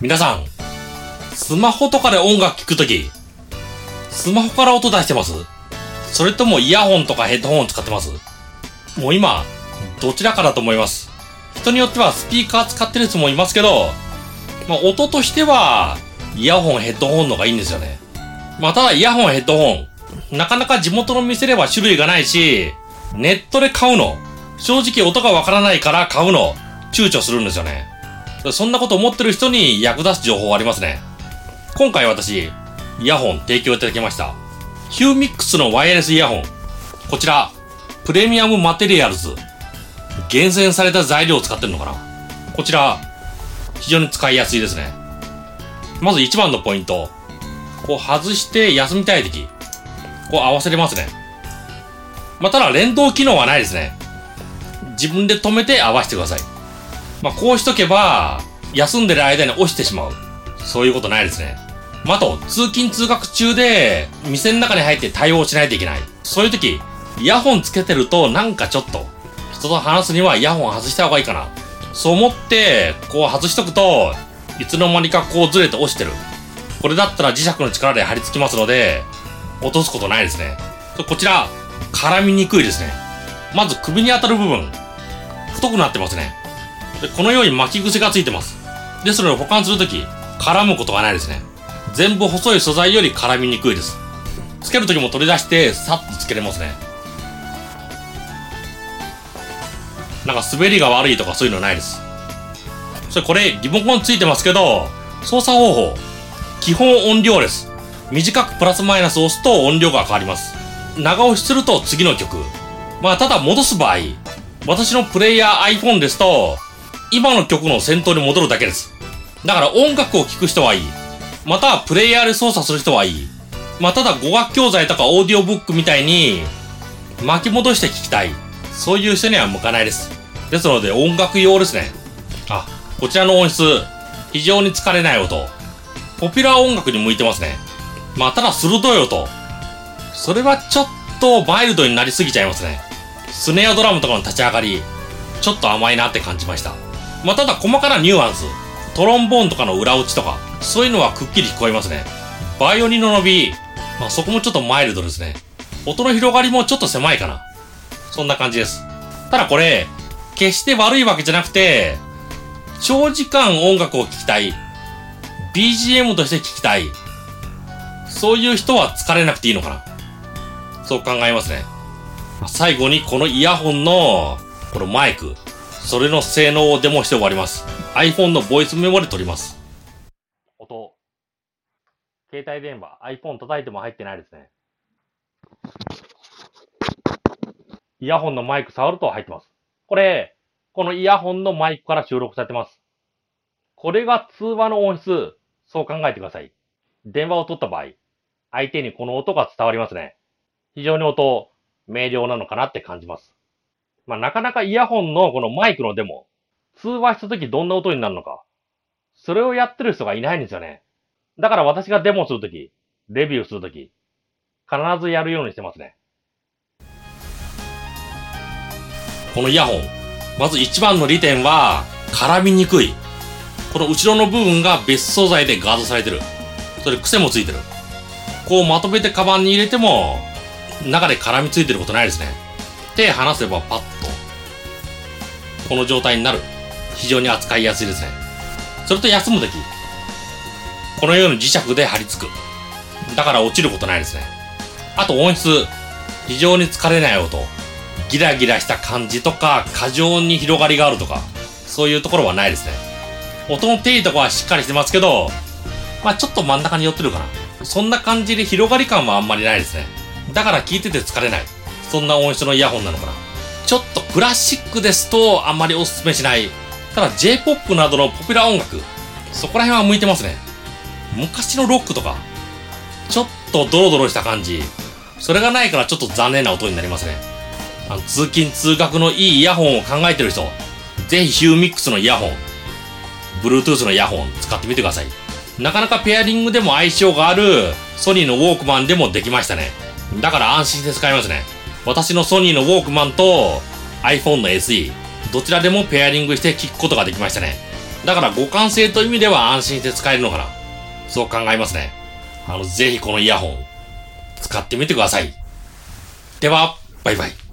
皆さん、スマホとかで音楽聴くとき、スマホから音出してます？それともイヤホンとかヘッドホン使ってます？もう今、どちらかだと思います。人によってはスピーカー使ってる人もいますけど、まあ、音としては、イヤホン、ヘッドホンのがいいんですよね。まあ、ただイヤホン、ヘッドホン、なかなか地元の店では種類がないし、ネットで買うの、正直音がわからないから買うの、躊躇するんですよね。そんなこと思ってる人に役立つ情報ありますね。今回私、イヤホン提供いただきました。ヒューミックスのワイヤレスイヤホン。こちら、プレミアムマテリアルズ。厳選された材料を使ってるのかなこちら、非常に使いやすいですね。まず一番のポイント。こう外して休みたいとき、こう合わせれますね。まあ、ただ連動機能はないですね。自分で止めて合わせてください。まあ、こうしとけば、休んでる間に押してしまう。そういうことないですね。まあ、と、通勤通学中で、店の中に入って対応しないといけない。そういう時、イヤホンつけてると、なんかちょっと、人と話すにはイヤホン外した方がいいかな。そう思って、こう外しとくと、いつの間にかこうずれて落ちてる。これだったら磁石の力で貼り付きますので、落とすことないですね。こちら、絡みにくいですね。まず首に当たる部分、太くなってますね。で、このように巻き癖がついてます。ですので保管するとき、絡むことがないですね。全部細い素材より絡みにくいです。つけるときも取り出して、さっとつけれますね。なんか滑りが悪いとかそういうのないです。それこれ、リモコンついてますけど、操作方法、基本音量です。短くプラスマイナスを押すと音量が変わります。長押しすると次の曲。まあ、ただ戻す場合、私のプレイヤー iPhone ですと、今の曲の先頭に戻るだけです。だから音楽を聴く人はいい。またはプレイヤーで操作する人はいい。まあ、ただ語学教材とかオーディオブックみたいに巻き戻して聴きたい。そういう人には向かないです。ですので音楽用ですね。あ、こちらの音質、非常に疲れない音。ポピュラー音楽に向いてますね。まあ、ただ鋭い音。それはちょっとマイルドになりすぎちゃいますね。スネアドラムとかの立ち上がり、ちょっと甘いなって感じました。まあ、ただ細かなニュアンス、トロンボーンとかの裏打ちとか、そういうのはくっきり聞こえますね。バイオリンの伸び、まあ、そこもちょっとマイルドですね。音の広がりもちょっと狭いかな。そんな感じです。ただこれ、決して悪いわけじゃなくて、長時間音楽を聴きたい。BGM として聴きたい。そういう人は疲れなくていいのかな。そう考えますね。最後にこのイヤホンの、このマイク。それの性能をデモして終わります。iPhone のボイスメモで撮ります。音。携帯電話、iPhone 叩いても入ってないですね。イヤホンのマイク触ると入ってます。これ、このイヤホンのマイクから収録されてます。これが通話の音質、そう考えてください。電話を取った場合、相手にこの音が伝わりますね。非常に音、明瞭なのかなって感じます。まあ、なかなかイヤホンのこのマイクのデモ、通話した時どんな音になるのか、それをやってる人がいないんですよね。だから私がデモするとき、レビューするとき、必ずやるようにしてますね。このイヤホン、まず一番の利点は、絡みにくい。この後ろの部分が別素材でガードされてる。それ癖もついてる。こうまとめてカバンに入れても、中で絡みついてることないですね。手離せばパッと、この状態になる。非常に扱いやすいですね。それと休むとき、このように磁石で貼り付く。だから落ちることないですね。あと音質、非常に疲れない音。ギラギラした感じとか、過剰に広がりがあるとか、そういうところはないですね。音の定位とかはしっかりしてますけど、まあちょっと真ん中に寄ってるかな。そんな感じで広がり感はあんまりないですね。だから聞いてて疲れない。そんな音質のイヤホンなのかな。ちょっとクラシックですとあんまりおすすめしない。ただ J-POP などのポピュラー音楽、そこら辺は向いてますね。昔のロックとか、ちょっとドロドロした感じ。それがないからちょっと残念な音になりますね。あの通勤通学のいいイヤホンを考えてる人、ぜひヒューミックスのイヤホン、Bluetooth のイヤホン使ってみてください。なかなかペアリングでも相性があるソニーのウォークマンでもできましたね。だから安心して使えますね。私のソニーのウォークマンと iPhone の SE、どちらでもペアリングして聞くことができましたね。だから互換性という意味では安心して使えるのかな。そう考えますね。あの、ぜひこのイヤホン、使ってみてください。では、バイバイ。